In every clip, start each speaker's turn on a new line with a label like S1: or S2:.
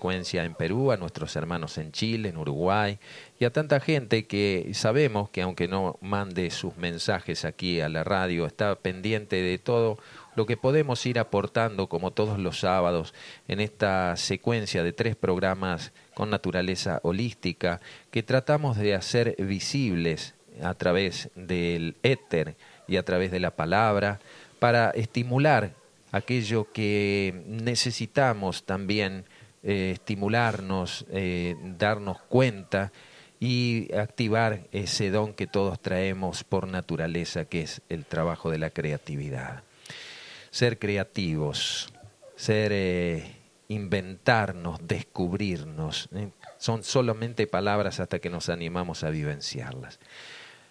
S1: en Perú, a nuestros hermanos en Chile, en Uruguay y a tanta gente que sabemos que aunque no mande sus mensajes aquí a la radio, está pendiente de todo lo que podemos ir aportando como todos los sábados en esta secuencia de tres programas con naturaleza holística que tratamos de hacer visibles a través del éter y a través de la palabra para estimular aquello que necesitamos también eh, estimularnos, eh, darnos cuenta y activar ese don que todos traemos por naturaleza, que es el trabajo de la creatividad. Ser creativos, ser eh, inventarnos, descubrirnos, son solamente palabras hasta que nos animamos a vivenciarlas.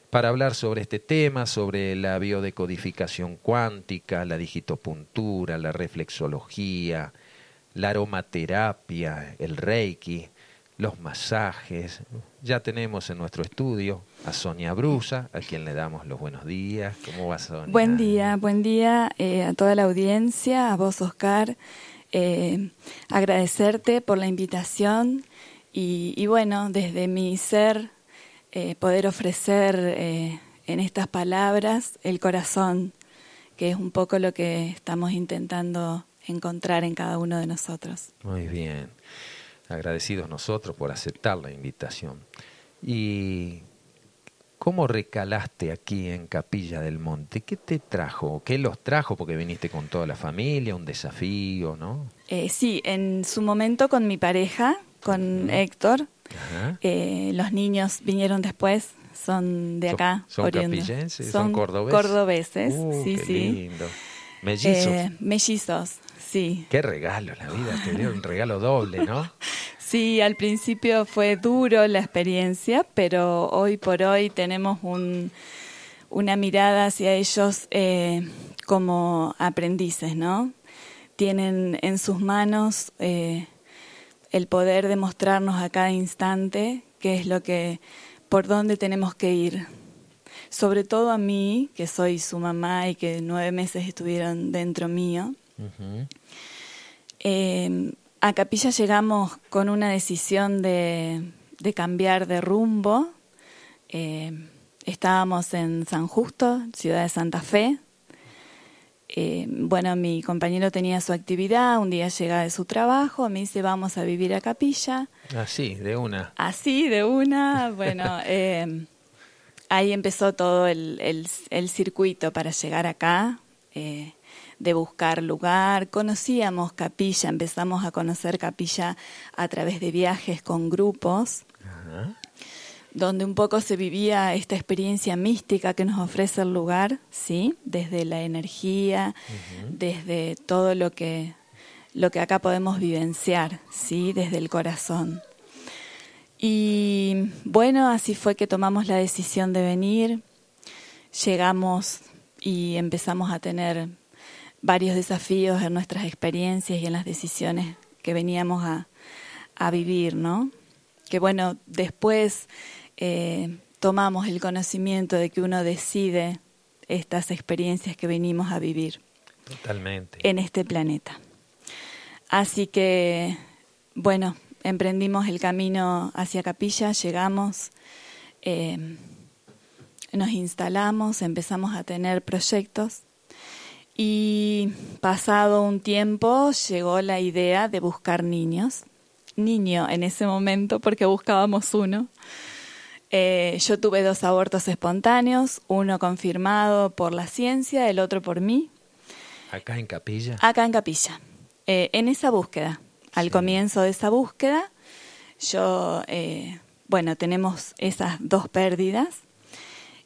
S1: Para hablar sobre este tema, sobre la biodecodificación cuántica, la digitopuntura, la reflexología, la aromaterapia, el reiki, los masajes. Ya tenemos en nuestro estudio a Sonia Brusa, a quien le damos los buenos días. ¿Cómo va Sonia?
S2: Buen día, buen día eh, a toda la audiencia, a vos Oscar. Eh, agradecerte por la invitación y, bueno, desde mi ser eh, poder ofrecer en estas palabras el corazón, que es un poco lo que estamos intentando encontrar en cada uno de nosotros.
S1: Muy bien. Agradecidos nosotros por aceptar la invitación. ¿Y cómo recalaste aquí en Capilla del Monte? ¿Qué te trajo? ¿Qué los trajo? Porque viniste con toda la familia, un desafío, ¿no?
S2: Eh, sí, en su momento con mi pareja, con Héctor. Eh, los niños vinieron después, son de acá.
S1: ¿Son, capillenses? ¿Son, cordobeses?
S2: Cordobeses, uh, sí, sí.
S1: Lindo. Mellizos.
S2: Eh, mellizos, sí.
S1: Qué regalo, la vida te dio un regalo doble, ¿no?
S2: Sí, al principio fue duro la experiencia, pero hoy por hoy tenemos un, una mirada hacia ellos eh, como aprendices, ¿no? Tienen en sus manos eh, el poder de mostrarnos a cada instante qué es lo que, por dónde tenemos que ir. Sobre todo a mí, que soy su mamá y que nueve meses estuvieron dentro mío. Eh, a Capilla llegamos con una decisión de, cambiar de rumbo. Eh, estábamos en San Justo, ciudad de Santa Fe. Eh, bueno, mi compañero tenía su actividad, un día llega de su trabajo, me dice vamos a vivir a Capilla.
S1: Así, de una.
S2: Así, de una. Bueno, ahí empezó todo el, el, circuito para llegar acá de buscar lugar. Conocíamos capilla, empezamos a conocer capilla a través de viajes con grupos, donde un poco se vivía esta experiencia mística que nos ofrece el lugar, ¿sí? Desde la energía, desde todo lo que, lo que acá podemos vivenciar, ¿sí? Desde el corazón. Y bueno, así fue que tomamos la decisión de venir, llegamos y empezamos a tener varios desafíos en nuestras experiencias y en las decisiones que veníamos a, vivir, ¿no? Que bueno, después eh, tomamos el conocimiento de que uno decide estas experiencias que venimos a vivir.
S1: Totalmente.
S2: En este planeta. Así que, bueno, emprendimos el camino hacia Capilla, llegamos, eh, nos instalamos, empezamos a tener proyectos y pasado un tiempo llegó la idea de buscar niños. Niño en ese momento porque buscábamos uno. Eh, yo tuve dos abortos espontáneos, uno confirmado por la ciencia, el otro por mí.
S1: ¿Acá en Capilla?
S2: Acá en Capilla. Eh, en esa búsqueda, al comienzo de esa búsqueda, yo, eh, bueno, tenemos esas dos pérdidas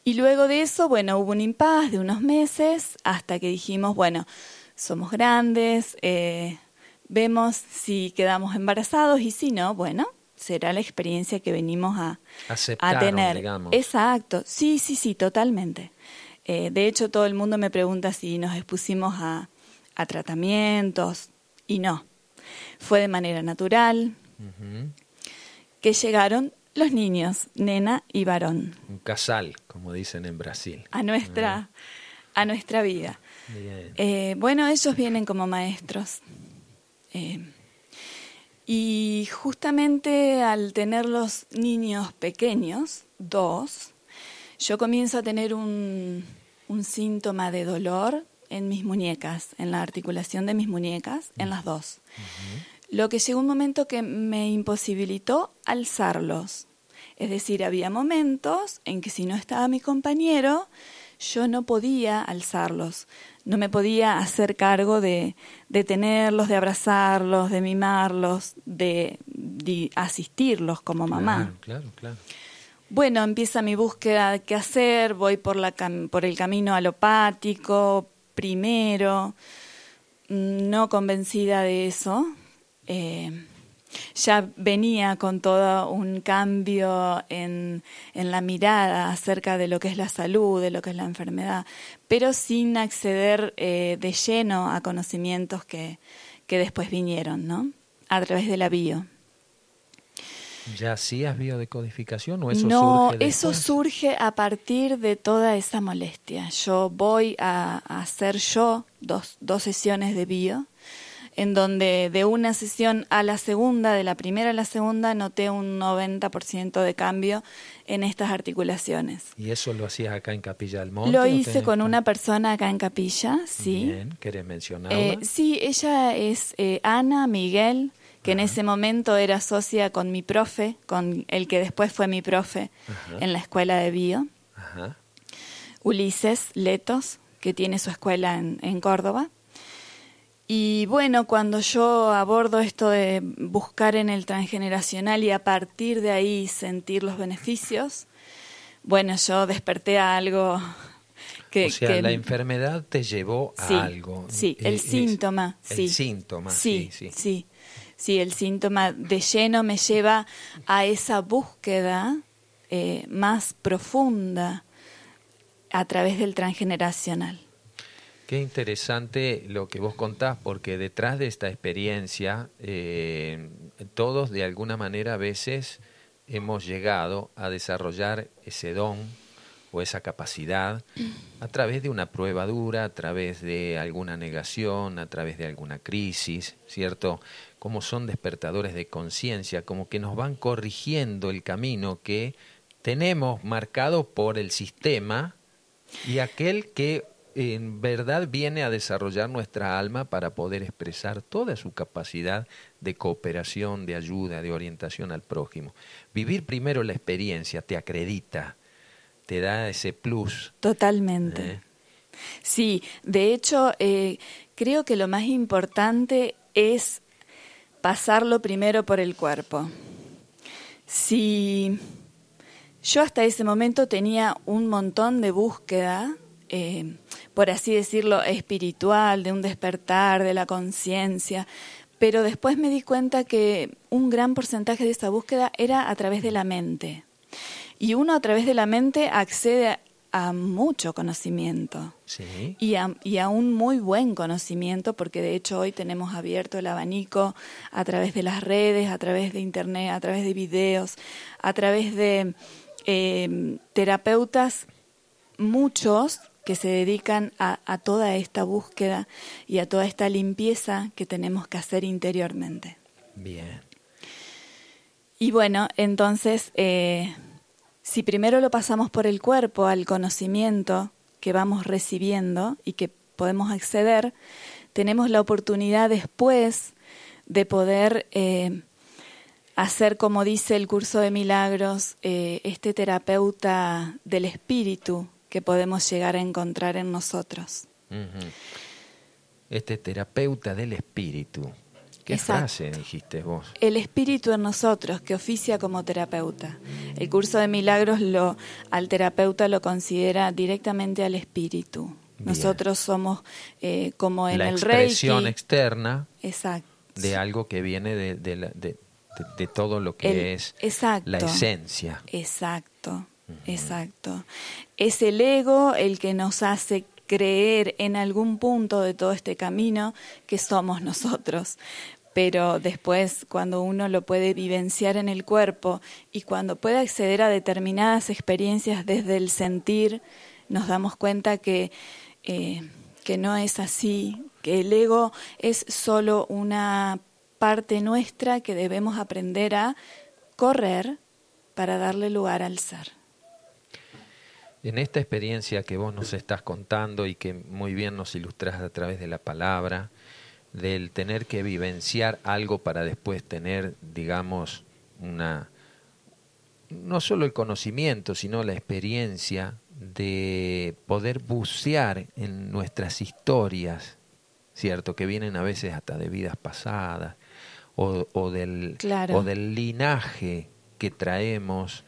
S2: y luego de eso, bueno, hubo un impas de unos meses hasta que dijimos, bueno, somos grandes, eh, vemos si quedamos embarazados y si no, bueno, será la experiencia que venimos a, a tener.
S1: Digamos.
S2: Exacto, sí, sí, sí, totalmente. Eh, de hecho, todo el mundo me pregunta si nos expusimos a, a tratamientos y no. Fue de manera natural que llegaron los niños, nena y varón.
S1: Un casal, como dicen en Brasil.
S2: A nuestra, a nuestra vida. Eh, bueno, ellos vienen como maestros. Eh, Y justamente al tener los niños pequeños, dos, yo comienzo a tener un, un síntoma de dolor en mis muñecas, en la articulación de mis muñecas, en las dos. Lo que llegó un momento que me imposibilitó alzarlos. Es decir, había momentos en que si no estaba mi compañero, yo no podía alzarlos, no me podía hacer cargo de, de tenerlos, de abrazarlos, de mimarlos, de, asistirlos como mamá.
S1: Claro, claro,
S2: Bueno, empieza mi búsqueda de qué hacer, voy por, la por el camino alopático primero, no convencida de eso. Eh, ya venía con todo un cambio en, en, la mirada acerca de lo que es la salud, de lo que es la enfermedad, pero sin acceder eh, de lleno a conocimientos que, que después vinieron, ¿no? A través de la bio.
S1: ¿Ya hacías biodecodificación o eso
S2: no,
S1: surge?
S2: No, eso surge a partir de toda esa molestia. Yo voy a, a hacer yo dos, dos sesiones de bio en donde de una sesión a la segunda, de la primera a la segunda, noté un 90% de cambio en estas articulaciones.
S1: ¿Y eso lo hacías acá en Capilla del Monte?
S2: Lo hice con una persona acá en Capilla, sí.
S1: Bien, ¿querés mencionarla?
S2: Eh, sí, ella es eh, Ana Miguel, que en ese momento era socia con mi profe, con el que después fue mi profe en la escuela de bio. Ajá. Ulises Letos, que tiene su escuela en, en Córdoba. Y bueno, cuando yo abordo esto de buscar en el transgeneracional y a partir de ahí sentir los beneficios, bueno, yo desperté a algo que...
S1: O sea, la enfermedad te llevó a algo.
S2: Sí, el síntoma.
S1: El síntoma, sí, sí.
S2: Sí, sí, el síntoma de lleno me lleva a esa búsqueda eh, más profunda a través del transgeneracional.
S1: Qué interesante lo que vos contás, porque detrás de esta experiencia, eh, todos de alguna manera a veces hemos llegado a desarrollar ese don o esa capacidad a través de una prueba dura, a través de alguna negación, a través de alguna crisis, ¿cierto? Como son despertadores de conciencia, como que nos van corrigiendo el camino que tenemos marcado por el sistema y aquel que en verdad viene a desarrollar nuestra alma para poder expresar toda su capacidad de cooperación, de ayuda, de orientación al prójimo. Vivir primero la experiencia te acredita, te da ese plus.
S2: Totalmente. ¿Eh? Sí, de hecho, eh, creo que lo más importante es pasarlo primero por el cuerpo. Si yo hasta ese momento tenía un montón de búsqueda, eh, por así decirlo, espiritual, de un despertar de la conciencia, pero después me di cuenta que un gran porcentaje de esa búsqueda era a través de la mente. Y uno a través de la mente accede a, mucho conocimiento. Y, a, y, a, un muy buen conocimiento, porque de hecho hoy tenemos abierto el abanico a través de las redes, a través de internet, a través de videos, a través de eh, terapeutas, muchos que se dedican a, toda esta búsqueda y a toda esta limpieza que tenemos que hacer interiormente.
S1: Bien.
S2: Y bueno, entonces, eh, si primero lo pasamos por el cuerpo, al conocimiento que vamos recibiendo y que podemos acceder, tenemos la oportunidad después de poder eh, hacer, como dice el curso de milagros, eh, este terapeuta del espíritu que podemos llegar a encontrar en nosotros.
S1: Este terapeuta del espíritu. ¿Qué frase dijiste vos?
S2: El espíritu en nosotros, que oficia como terapeuta. El curso de milagros lo, al terapeuta lo considera directamente al espíritu. Nosotros somos eh, como en
S1: la
S2: el
S1: expresión externa
S2: Exacto.
S1: de algo que viene de, de, todo lo que es la esencia.
S2: Exacto. Exacto. Es el ego el que nos hace creer en algún punto de todo este camino que somos nosotros. Pero después, cuando uno lo puede vivenciar en el cuerpo y cuando puede acceder a determinadas experiencias desde el sentir, nos damos cuenta que, eh, que no es así, que el ego es solo una parte nuestra que debemos aprender a correr para darle lugar al ser.
S1: En esta experiencia que vos nos estás contando y que muy bien nos ilustras a través de la palabra, del tener que vivenciar algo para después tener, digamos, una no solo el conocimiento, sino la experiencia de poder bucear en nuestras historias, ¿cierto? Que vienen a veces hasta de vidas pasadas o, o del, o del linaje que traemos,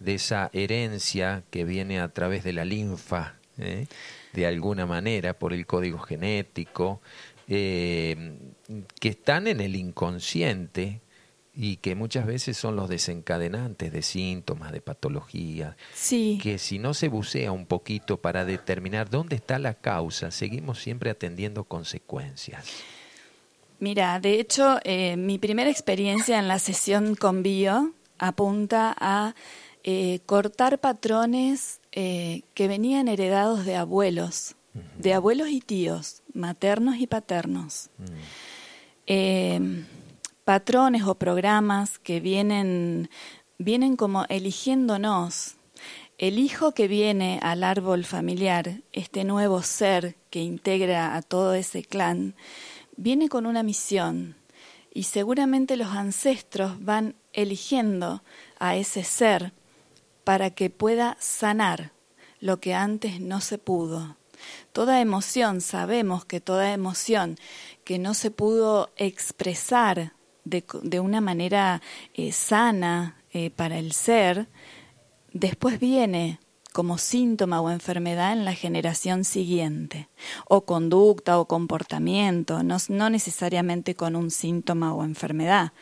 S1: de esa herencia que viene a través de la linfa, ¿eh? de alguna manera, por el código genético, eh, que están en el inconsciente y que muchas veces son los desencadenantes de síntomas, de patologías,
S2: sí.
S1: que si no se bucea un poquito para determinar dónde está la causa, seguimos siempre atendiendo consecuencias.
S2: Mira, de hecho, eh, mi primera experiencia en la sesión con Bio apunta a eh, cortar patrones eh, que venían heredados de abuelos, de abuelos y tíos, maternos y paternos. Mm. Eh, patrones o programas que vienen, vienen como eligiéndonos. El hijo que viene al árbol familiar, este nuevo ser que integra a todo ese clan, viene con una misión y seguramente los ancestros van eligiendo a ese ser para que pueda sanar lo que antes no se pudo. Toda emoción, sabemos que toda emoción que no se pudo expresar de, de una manera eh, sana eh, para el ser, después viene como síntoma o enfermedad en la generación siguiente, o conducta o comportamiento, no, necesariamente con un síntoma o enfermedad.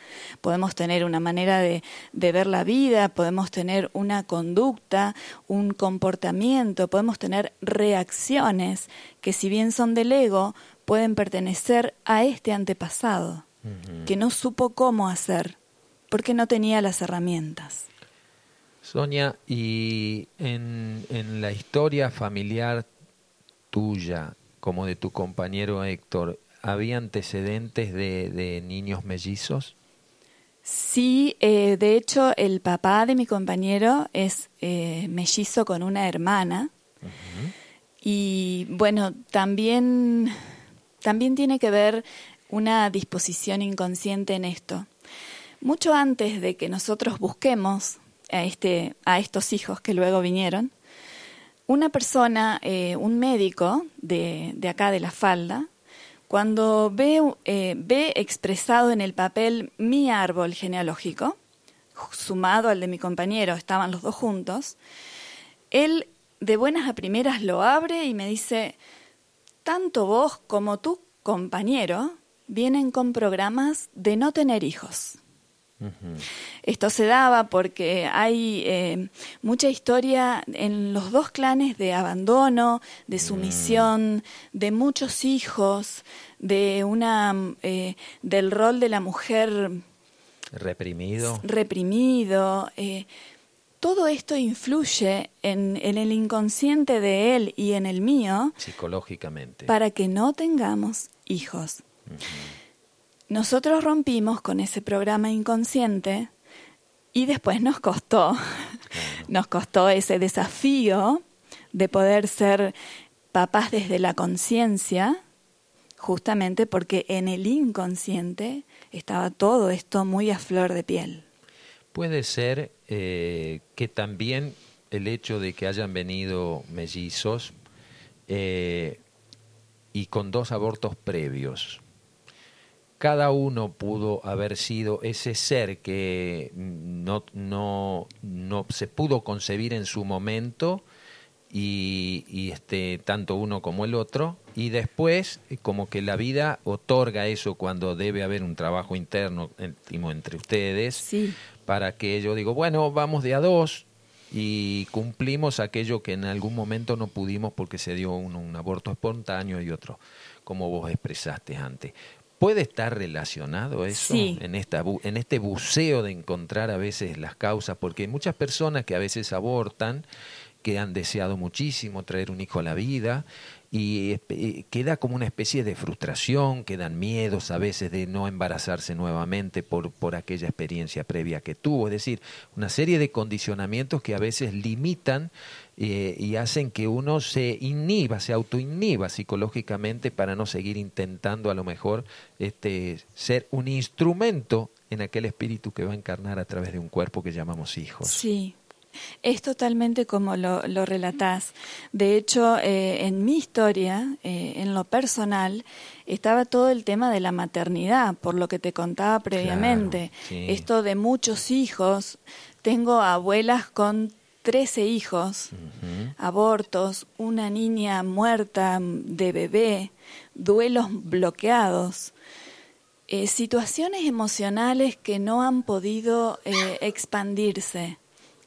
S2: Podemos tener una manera de, de ver la vida, podemos tener una conducta, un comportamiento, podemos tener reacciones que si bien son del ego, pueden pertenecer a este antepasado, que no supo cómo hacer, porque no tenía las herramientas.
S1: Sonia, y en, en la historia familiar tuya, como de tu compañero Héctor, ¿había antecedentes de, de niños mellizos?
S2: Sí, eh, de hecho el papá de mi compañero es eh, mellizo con una hermana. Y bueno, también, también tiene que ver una disposición inconsciente en esto. Mucho antes de que nosotros busquemos a, este, a estos hijos que luego vinieron, una persona, eh, un médico de, de, acá de la falda, cuando ve, eh, ve expresado en el papel mi árbol genealógico, sumado al de mi compañero, estaban los dos juntos, él de buenas a primeras lo abre y me dice, tanto vos como tu compañero vienen con programas de no tener hijos. Esto se daba porque hay eh, mucha historia en los dos clanes de abandono, de sumisión, mm. de muchos hijos, de una eh, del rol de la mujer
S1: reprimido.
S2: Reprimido. Eh, todo esto influye en, el inconsciente de él y en el mío.
S1: Psicológicamente.
S2: Para que no tengamos hijos. Nosotros rompimos con ese programa inconsciente y después nos costó, nos costó ese desafío de poder ser papás desde la conciencia, justamente porque en el inconsciente estaba todo esto muy a flor de piel.
S1: Puede ser eh, que también el hecho de que hayan venido mellizos eh, y con dos abortos previos, cada uno pudo haber sido ese ser que no, no, no se pudo concebir en su momento y, y, este tanto uno como el otro. Y después como que la vida otorga eso cuando debe haber un trabajo interno entre ustedes para que yo digo bueno vamos de a dos y cumplimos aquello que en algún momento no pudimos porque se dio un, un aborto espontáneo y otro como vos expresaste antes ¿Puede estar relacionado eso en, esta, en este buceo de encontrar a veces las causas? Porque hay muchas personas que a veces abortan, que han deseado muchísimo traer un hijo a la vida y queda como una especie de frustración, quedan miedos a veces de no embarazarse nuevamente por, por aquella experiencia previa que tuvo, es decir, una serie de condicionamientos que a veces limitan eh, y hacen que uno se inhiba, se autoinhiba psicológicamente para no seguir intentando a lo mejor este, ser un instrumento en aquel espíritu que va a encarnar a través de un cuerpo que llamamos hijos.
S2: Sí, es totalmente como lo, lo relatás. De hecho, eh, en mi historia, eh, en lo personal, estaba todo el tema de la maternidad, por lo que te contaba previamente. Esto de muchos hijos. Tengo abuelas con 13 hijos, abortos, una niña muerta de bebé, duelos bloqueados, eh, situaciones emocionales que no han podido eh, expandirse,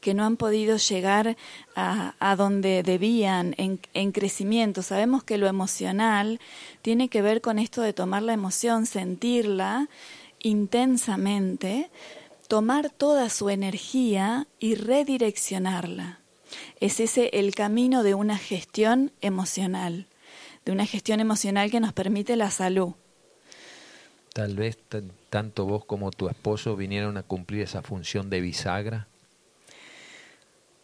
S2: que no han podido llegar a, donde debían en, en, crecimiento. Sabemos que lo emocional tiene que ver con esto de tomar la emoción, sentirla intensamente, tomar toda su energía y redireccionarla. Es ese el camino de una gestión emocional, de una gestión emocional que nos permite la salud.
S1: Tal vez tanto vos como tu esposo vinieron a cumplir esa función de bisagra.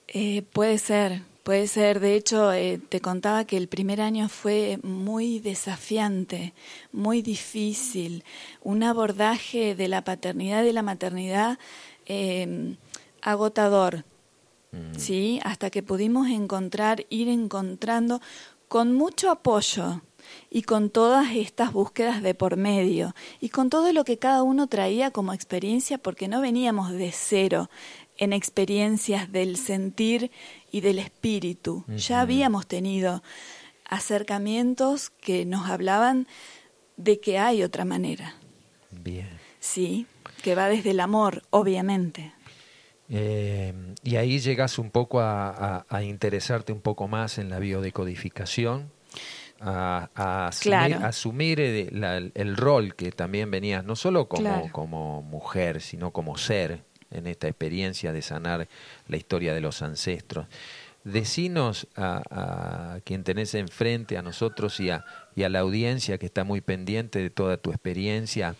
S2: Eh, puede ser, Puede ser, de hecho, eh, te contaba que el primer año fue muy desafiante, muy difícil, un abordaje de la paternidad y de la maternidad em, agotador, mm. ¿sí? Hasta que pudimos encontrar, ir encontrando con mucho apoyo y con todas estas búsquedas de por medio y con todo lo que cada uno traía como experiencia porque no veníamos de cero en experiencias del sentir y del espíritu. Ya habíamos tenido acercamientos que nos hablaban de que hay otra manera.
S1: Bien.
S2: Sí, que va desde el amor, obviamente.
S1: Eh, y ahí llegas un poco a, interesarte un poco más en la biodecodificación, a, asumir, eh, el, rol que también venías, no solo como, como mujer, sino como ser, en esta experiencia de sanar la historia de los ancestros. Decinos a, quien tenés enfrente, a nosotros y a, y a, la audiencia que está muy pendiente de toda tu experiencia,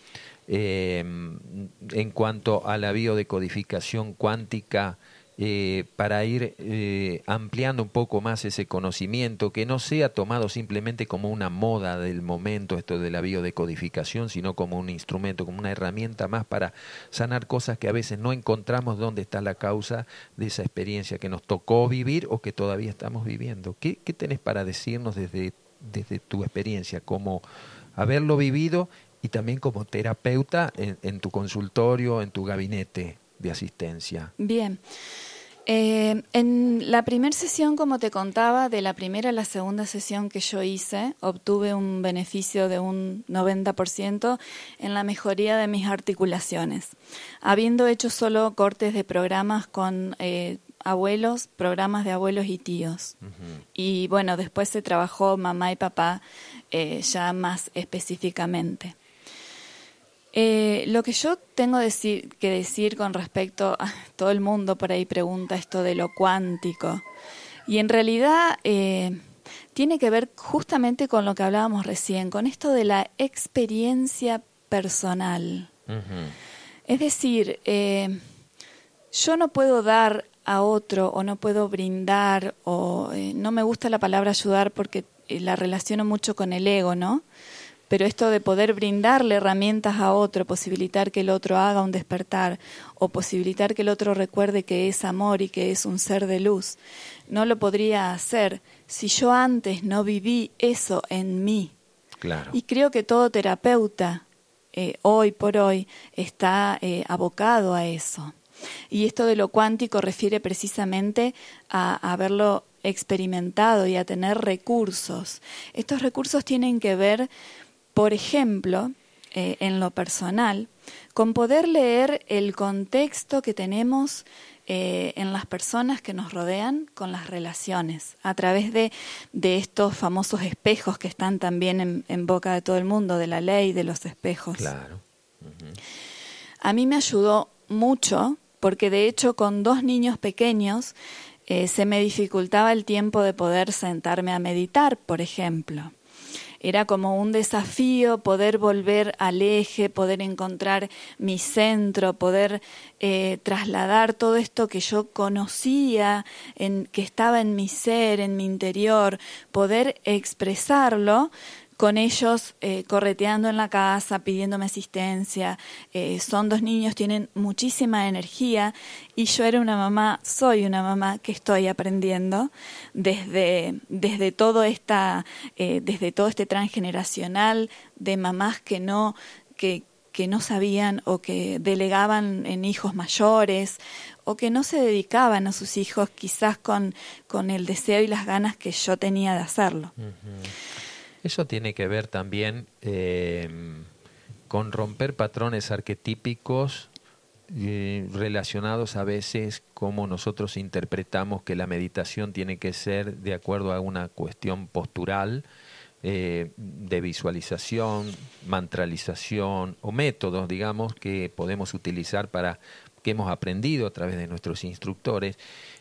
S1: eh, en cuanto a la biodecodificación cuántica, eh, para ir eh, ampliando un poco más ese conocimiento, que no sea tomado simplemente como una moda del momento, esto de la biodecodificación, sino como un instrumento, como una herramienta más para sanar cosas que a veces no encontramos dónde está la causa de esa experiencia que nos tocó vivir o que todavía estamos viviendo. ¿Qué, qué tenés para decirnos desde, desde tu experiencia, como haberlo vivido y también como terapeuta en, en tu consultorio, en tu gabinete de asistencia?
S2: Bien. Eh, en la primera sesión, como te contaba, de la primera a la segunda sesión que yo hice, obtuve un beneficio de un 90% en la mejoría de mis articulaciones, habiendo hecho solo cortes de programas con eh, abuelos, programas de abuelos y tíos. Y bueno, después se trabajó mamá y papá eh, ya más específicamente. Eh, lo que yo tengo que decir con respecto a todo el mundo por ahí pregunta esto de lo cuántico. Y en realidad eh, tiene que ver justamente con lo que hablábamos recién, con esto de la experiencia personal. Es decir, eh, yo no puedo dar a otro o no puedo brindar o no me gusta la palabra ayudar porque la relaciono mucho con el ego, ¿no? Pero esto de poder brindarle herramientas a otro, posibilitar que el otro haga un despertar o posibilitar que el otro recuerde que es amor y que es un ser de luz, no lo podría hacer si yo antes no viví eso en mí.
S1: Claro.
S2: Y creo que todo terapeuta eh, hoy por hoy está eh, abocado a eso. Y esto de lo cuántico refiere precisamente a haberlo experimentado y a tener recursos. Estos recursos tienen que ver por ejemplo, eh, en lo personal, con poder leer el contexto que tenemos eh, en las personas que nos rodean con las relaciones, a través de, estos famosos espejos que están también en, boca de todo el mundo, de la ley de los espejos.
S1: Claro.
S2: A mí me ayudó mucho, porque de hecho con dos niños pequeños eh, se me dificultaba el tiempo de poder sentarme a meditar, por ejemplo. Era como un desafío poder volver al eje, poder encontrar mi centro, poder eh, trasladar todo esto que yo conocía, en, que estaba en mi ser, en mi interior, poder expresarlo con ellos eh, correteando en la casa, pidiéndome asistencia. Eh, son dos niños, tienen muchísima energía y yo era una mamá, soy una mamá que estoy aprendiendo desde, desde, todo, esta, eh, desde todo este transgeneracional de mamás que no, que, que no sabían o que delegaban en hijos mayores o que no se dedicaban a sus hijos quizás con, con el deseo y las ganas que yo tenía de hacerlo.
S1: Eso tiene que ver también eh, con romper patrones arquetípicos eh, relacionados a veces como nosotros interpretamos que la meditación tiene que ser de acuerdo a una cuestión postural, eh, de visualización, mantralización o métodos, digamos, que podemos utilizar para que hemos aprendido a través de nuestros instructores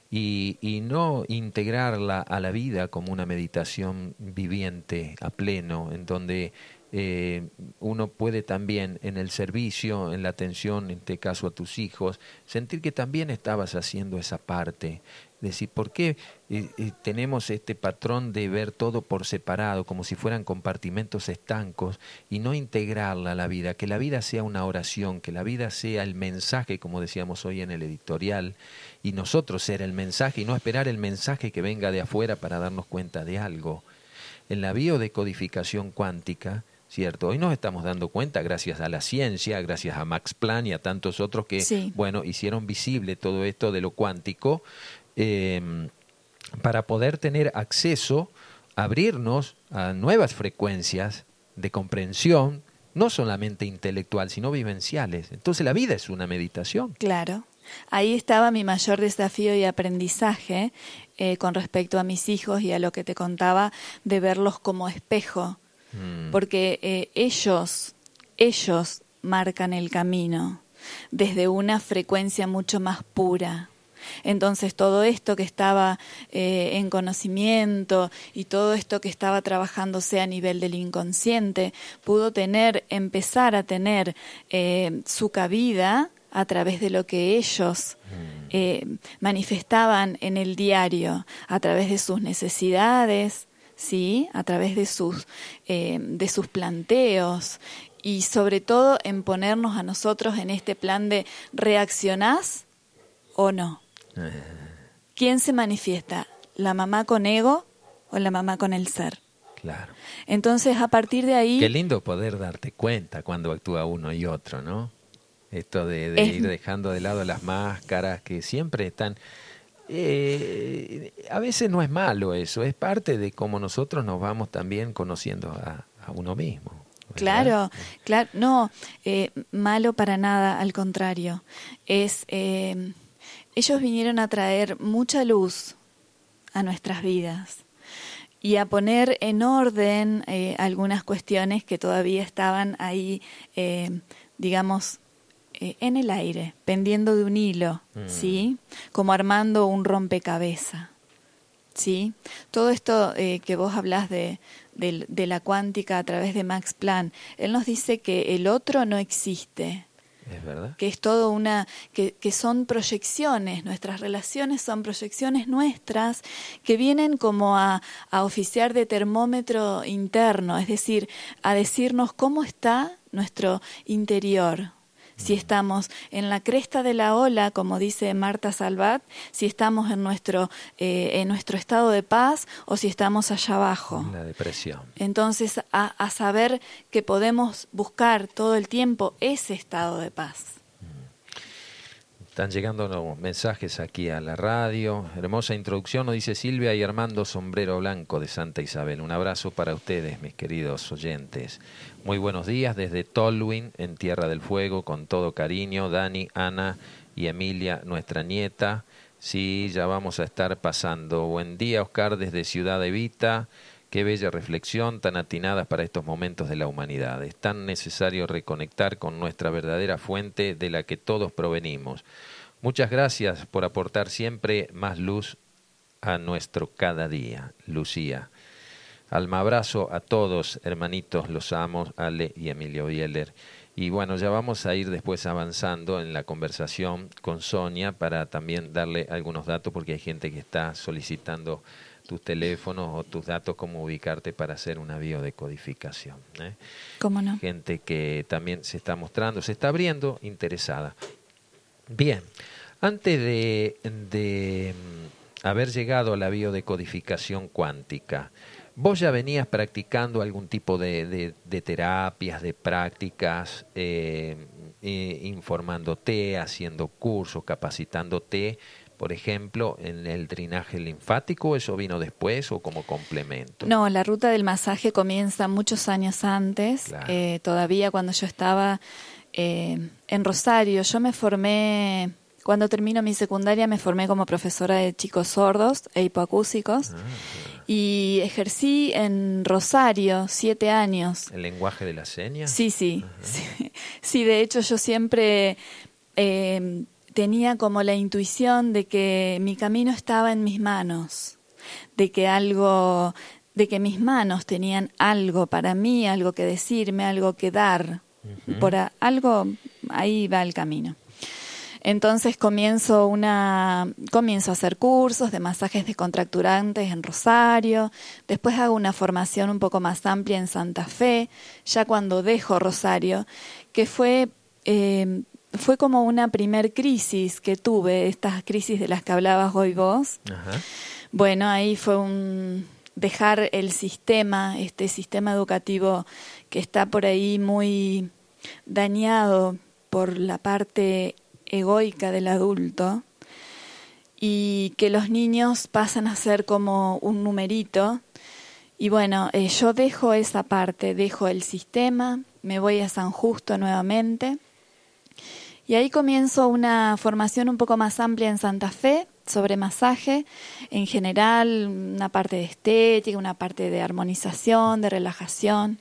S1: y, y, no integrarla a la vida como una meditación viviente a pleno, en donde eh, uno puede también en el servicio, en la atención, en este caso a tus hijos, sentir que también estabas haciendo esa parte. Decir, ¿por qué eh, eh, tenemos este patrón de ver todo por separado, como si fueran compartimentos estancos, y no integrarla a la vida? Que la vida sea una oración, que la vida sea el mensaje, como decíamos hoy en el editorial, y nosotros ser el mensaje, y no esperar el mensaje que venga de afuera para darnos cuenta de algo. En la biodecodificación cuántica, ¿cierto? Hoy nos estamos dando cuenta, gracias a la ciencia, gracias a Max Planck y a tantos otros que, bueno, hicieron visible todo esto de lo cuántico, Em, para poder tener acceso, abrirnos a nuevas frecuencias de comprensión, no solamente intelectual, sino vivenciales. Entonces la vida es una meditación.
S2: Claro. Ahí estaba mi mayor desafío y aprendizaje eh, con respecto a mis hijos y a lo que te contaba de verlos como espejo, mm. porque eh, ellos, ellos marcan el camino desde una frecuencia mucho más pura, entonces todo esto que estaba eh, en conocimiento y todo esto que estaba trabajándose a nivel del inconsciente pudo tener, empezar a tener eh, su cabida a través de lo que ellos mm. eh, manifestaban en el diario, a través de sus necesidades, sí, a través de sus de sus planteos y sobre todo en ponernos a nosotros en este plan de reaccionás o no. ¿Quién se manifiesta? ¿La mamá con ego o la mamá con el ser?
S1: Claro.
S2: Entonces, a partir de ahí...
S1: Qué lindo poder darte cuenta cuando actúa uno y otro, ¿no? Esto de, ir dejando de lado las máscaras que siempre están... Eh, a veces no es malo eso, es parte de cómo nosotros nos vamos también conociendo a, uno mismo.
S2: Claro, claro, no, eh, malo para nada, al contrario. Es... Eh, ellos vinieron a traer mucha luz a nuestras vidas y a poner en orden eh, algunas cuestiones que todavía estaban ahí, eh, digamos, eh, en el aire, pendiendo de un hilo, mm. ¿sí? Como armando un rompecabezas, ¿sí? Todo esto que vos hablas de, de la cuántica a través de Max Planck, él nos dice que el otro no existe, que es todo una, que, que, son proyecciones, nuestras relaciones son proyecciones nuestras que vienen como a, a oficiar de termómetro interno, es decir, a decirnos cómo está nuestro interior, si estamos en la cresta de la ola, como dice Marta Salvat, si estamos en nuestro, eh, en nuestro estado de paz o si estamos allá abajo.
S1: La depresión.
S2: Entonces, a, a saber que podemos buscar todo el tiempo ese estado de paz.
S1: Están llegando mensajes aquí a la radio. Hermosa introducción, nos dice Silvia y Armando Sombrero Blanco de Santa Isabel. Un abrazo para ustedes, mis queridos oyentes. Muy buenos días desde Tolwyn, en Tierra del Fuego, con todo cariño. Dani, Ana y Emilia, nuestra nieta. Sí, ya vamos a estar pasando. Buen día, Oscar, desde Ciudad Evita. Qué bella reflexión tan atinada para estos momentos de la humanidad. Es tan necesario reconectar con nuestra verdadera fuente de la que todos provenimos. Muchas gracias por aportar siempre más luz a nuestro cada día. Lucía. Alma abrazo a todos, hermanitos, los amo, Ale y Emilio Bieler. Y bueno, ya vamos a ir después avanzando en la conversación con Sonia para también darle algunos datos porque hay gente que está solicitando tus teléfonos o tus datos, cómo ubicarte para hacer una biodecodificación. ¿eh?
S2: ¿Cómo no?
S1: Gente que también se está mostrando, se está abriendo interesada. Bien, antes de, de mm, haber llegado a la biodecodificación cuántica, ¿Vos ya venías practicando algún tipo de, de, terapias, de prácticas, eh, eh, informándote, haciendo cursos, capacitándote, por ejemplo, en el drenaje linfático? ¿Eso vino después o como complemento?
S2: No, la ruta del masaje comienza muchos años antes, eh, todavía cuando yo estaba en Rosario. Yo me formé cuando termino mi secundaria me formé como profesora de chicos sordos e hipoacúsicos. Ah, y ejercí en Rosario siete años.
S1: ¿El lenguaje de la señas?
S2: Sí, sí, sí, de hecho yo siempre eh, tenía como la intuición de que mi camino estaba en mis manos, de que algo, de que mis manos tenían algo para mí, algo que decirme, algo que dar. Por algo, ahí va el camino. Entonces comienzo una comienzo a hacer cursos de masajes descontracturantes en Rosario, después hago una formación un poco más amplia en Santa Fe, ya cuando dejo Rosario, que fue eh, fue como una primer crisis que tuve, estas crisis de las que hablabas hoy vos. Bueno, ahí fue un dejar el sistema, este sistema educativo que está por ahí muy dañado por la parte egoica del adulto y que los niños pasan a ser como un numerito. Y bueno, eh, yo dejo esa parte, dejo el sistema, me voy a San Justo nuevamente y ahí comienzo una formación un poco más amplia en Santa Fe sobre masaje, en general una parte de estética, una parte de armonización, de relajación.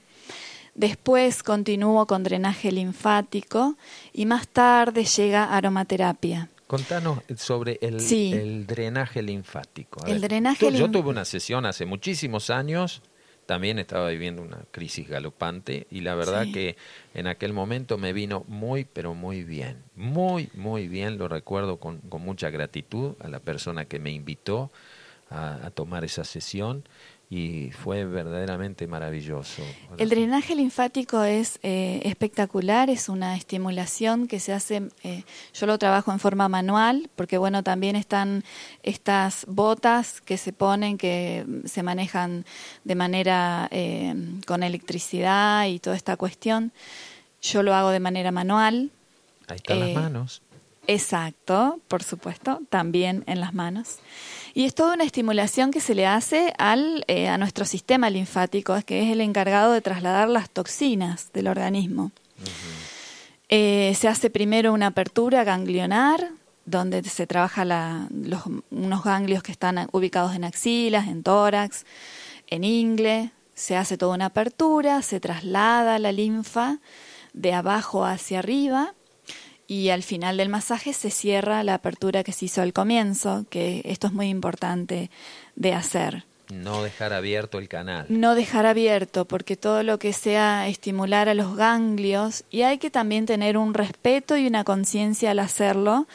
S2: Después continúo con drenaje linfático y más tarde llega aromaterapia.
S1: Contanos sobre el, drenaje linfático.
S2: el drenaje
S1: yo, tuve una sesión hace muchísimos años, también estaba viviendo una crisis galopante y la verdad que en aquel momento me vino muy, pero muy bien. Muy, muy bien, lo recuerdo con, mucha gratitud a la persona que me invitó a tomar esa sesión y fue verdaderamente maravilloso.
S2: El drenaje linfático es eh, espectacular, es una estimulación que se hace, eh, yo lo trabajo en forma manual, porque bueno, también están estas botas que se ponen, que se manejan de manera eh, con electricidad y toda esta cuestión. Yo lo hago de manera manual.
S1: Ahí están las manos.
S2: Exacto, por supuesto, también en las manos. Y es toda una estimulación que se le hace al, eh, a nuestro sistema linfático, que es el encargado de trasladar las toxinas del organismo. Eh, se hace primero una apertura ganglionar, donde se trabaja los, unos ganglios que están ubicados en axilas, en tórax, en ingle. Se hace toda una apertura, se traslada la linfa de abajo hacia arriba y al final del masaje se cierra la apertura que se hizo al comienzo, que esto es muy importante de hacer.
S1: No dejar abierto el canal.
S2: No dejar abierto, porque todo lo que sea estimular a los ganglios, y hay que también tener un respeto y una conciencia al hacerlo,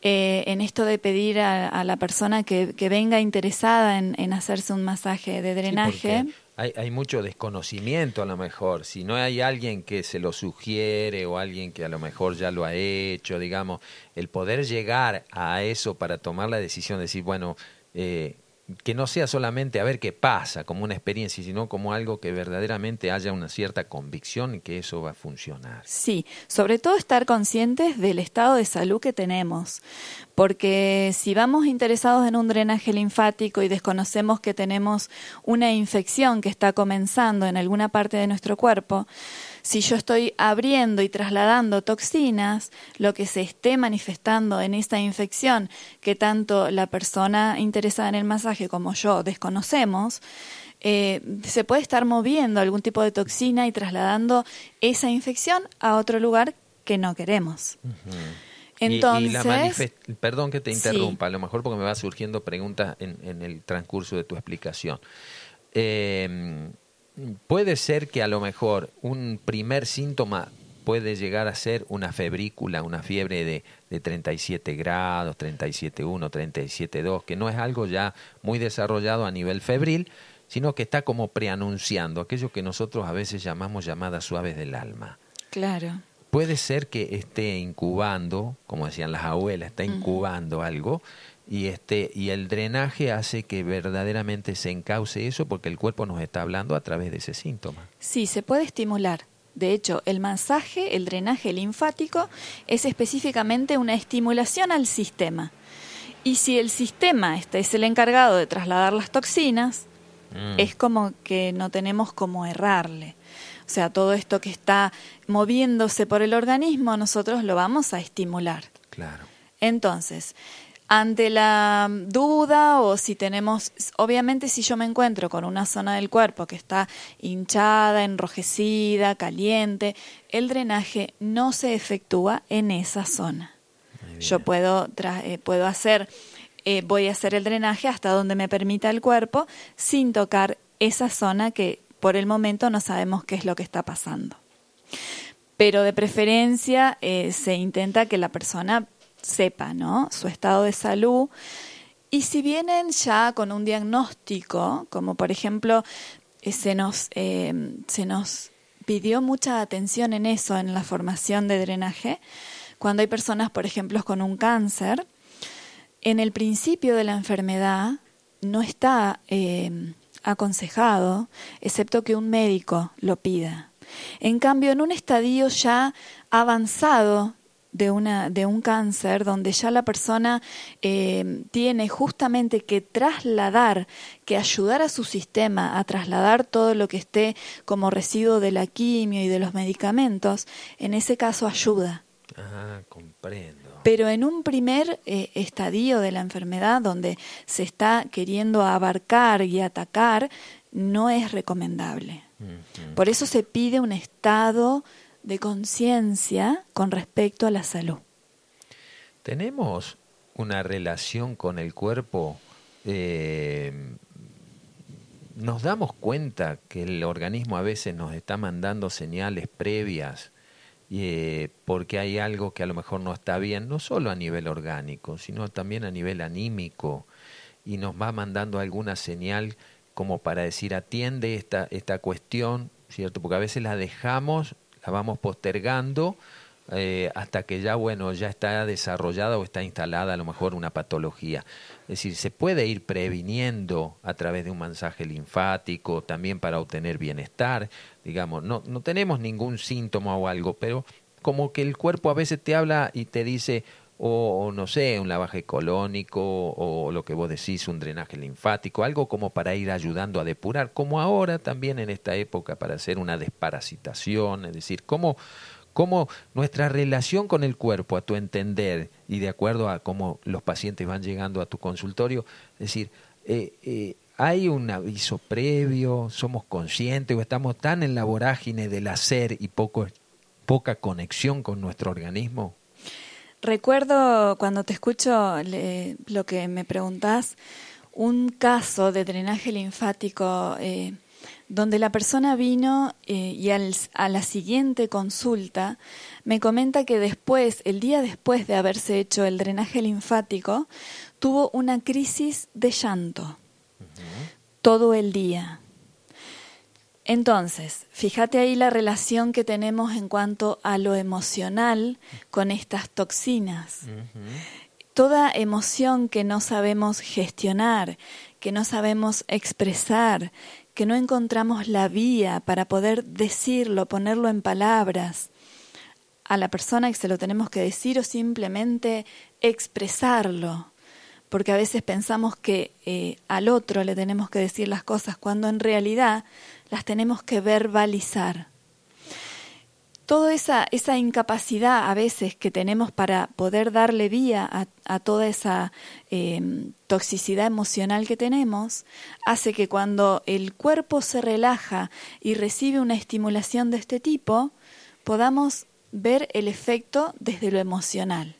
S2: eh, en esto de pedir a, la persona que, venga interesada en, hacerse un masaje de drenaje
S1: hay, hay, mucho desconocimiento a lo mejor. Si no hay alguien que se lo sugiere o alguien que a lo mejor ya lo ha hecho, digamos, el poder llegar a eso para tomar la decisión de decir, bueno, eh, que no sea solamente a ver qué pasa como una experiencia, sino como algo que verdaderamente haya una cierta convicción que eso va a funcionar.
S2: Sí, sobre todo estar conscientes del estado de salud que tenemos, porque si vamos interesados en un drenaje linfático y desconocemos que tenemos una infección que está comenzando en alguna parte de nuestro cuerpo, si yo estoy abriendo y trasladando toxinas, lo que se esté manifestando en esta infección que tanto la persona interesada en el masaje como yo desconocemos, eh, se puede estar moviendo algún tipo de toxina y trasladando esa infección a otro lugar que no queremos. Entonces,
S1: perdón que te interrumpa, a lo mejor porque me va surgiendo preguntas en, en el transcurso de tu explicación. Eh, puede ser que a lo mejor un primer síntoma puede llegar a ser una febrícula, una fiebre de, de 37 grados, 37.1, 37.2, que no es algo ya muy desarrollado a nivel febril, sino que está como preanunciando aquello que nosotros a veces llamamos llamadas suaves del alma.
S2: Claro.
S1: Puede ser que esté incubando, como decían las abuelas, está incubando algo y este y el drenaje hace que verdaderamente se encauce eso porque el cuerpo nos está hablando a través de ese síntoma.
S2: Sí, se puede estimular. De hecho, el masaje, el drenaje linfático es específicamente una estimulación al sistema. Y si el sistema este es el encargado de trasladar las toxinas, mm. es como que no tenemos cómo errarle. O sea, todo esto que está moviéndose por el organismo, nosotros lo vamos a estimular.
S1: Claro.
S2: Entonces, ante la duda o si tenemos, obviamente si yo me encuentro con una zona del cuerpo que está hinchada, enrojecida, caliente, el drenaje no se efectúa en esa zona. Yo puedo, eh, puedo hacer, eh, voy a hacer el drenaje hasta donde me permita el cuerpo sin tocar esa zona que por el momento no sabemos qué es lo que está pasando. Pero de preferencia eh, se intenta que la persona sepa, ¿no? Su estado de salud. Y si vienen ya con un diagnóstico, como por ejemplo, eh, se nos, eh, se nos pidió mucha atención en eso, en la formación de drenaje, cuando hay personas, por ejemplo, con un cáncer, en el principio de la enfermedad no está eh, aconsejado, excepto que un médico lo pida. En cambio, en un estadio ya avanzado de, una, de un cáncer donde ya la persona eh, tiene justamente que trasladar, que ayudar a su sistema a trasladar todo lo que esté como residuo de la quimio y de los medicamentos, en ese caso ayuda.
S1: Ah, comprendo.
S2: Pero en un primer eh, estadio de la enfermedad donde se está queriendo abarcar y atacar, no es recomendable. Por eso se pide un estado de conciencia con respecto a la salud.
S1: Tenemos una relación con el cuerpo, eh, nos damos cuenta que el organismo a veces nos está mandando señales previas eh, porque hay algo que a lo mejor no está bien, no solo a nivel orgánico, sino también a nivel anímico, y nos va mandando alguna señal como para decir atiende esta, esta cuestión, ¿cierto? Porque a veces la dejamos vamos postergando eh, hasta que ya, bueno, ya está desarrollada o está instalada a lo mejor una patología. Es decir, se puede ir previniendo a través de un mensaje linfático, también para obtener bienestar, digamos, no, no tenemos ningún síntoma o algo, pero como que el cuerpo a veces te habla y te dice, o, no sé, un lavaje colónico o lo que vos decís, un drenaje linfático, algo como para ir ayudando a depurar, como ahora también en esta época para hacer una desparasitación, es decir, cómo, cómo nuestra relación con el cuerpo, a tu entender, y de acuerdo a cómo los pacientes van llegando a tu consultorio, es decir, eh, eh, hay un aviso previo, somos conscientes o estamos tan en la vorágine del hacer y poco, poca conexión con nuestro organismo.
S2: Recuerdo cuando te escucho lo que me preguntás, un caso de drenaje linfático eh, donde la persona vino eh, y a la siguiente consulta me comenta que después, el día después de haberse hecho el drenaje linfático, tuvo una crisis de llanto todo el día. Entonces, fíjate ahí la relación que tenemos en cuanto a lo emocional con estas toxinas. Toda emoción que no sabemos gestionar, que no sabemos expresar, que no encontramos la vía para poder decirlo, ponerlo en palabras a la persona que se lo tenemos que decir o simplemente expresarlo porque a veces pensamos que eh, al otro le tenemos que decir las cosas cuando en realidad las tenemos que verbalizar. Toda esa, esa incapacidad a veces que tenemos para poder darle vía a, toda esa em, toxicidad emocional que tenemos, hace que cuando el cuerpo se relaja y recibe una estimulación de este tipo, podamos ver el efecto desde lo emocional.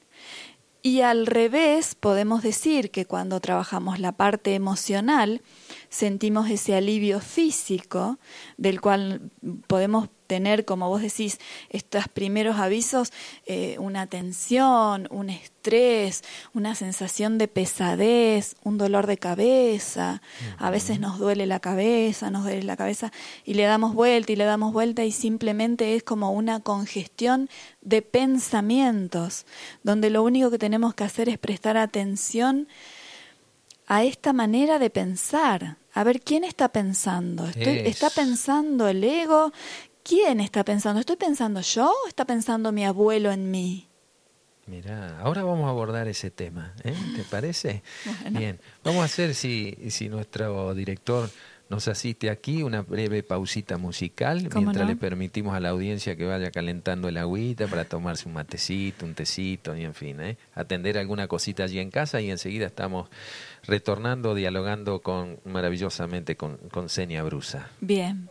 S2: Y al revés, podemos decir que cuando trabajamos la parte emocional, sentimos ese alivio físico del cual podemos tener, como vos decís, estos primeros avisos, eh, una tensión, un estrés, una sensación de pesadez, un dolor de cabeza. A veces nos duele la cabeza, nos duele la cabeza y le damos vuelta y le damos vuelta y simplemente es como una congestión de pensamientos, donde lo único que tenemos que hacer es prestar atención a esta manera de pensar. A ver, ¿quién está pensando? ¿Está pensando el ego? ¿Quién está pensando? ¿Estoy pensando yo o está pensando mi abuelo en mí?
S1: Mira, ahora vamos a abordar ese tema, ¿eh? ¿te parece? Bien, vamos a hacer, si, si nuestro director nos asiste aquí, una breve pausita musical, mientras le permitimos a la audiencia que vaya calentando el agüita para tomarse un matecito, un tecito, y en fin, ¿eh? atender alguna cosita allí en casa y enseguida estamos retornando, dialogando con maravillosamente con, con Senia Brusa.
S2: Bien.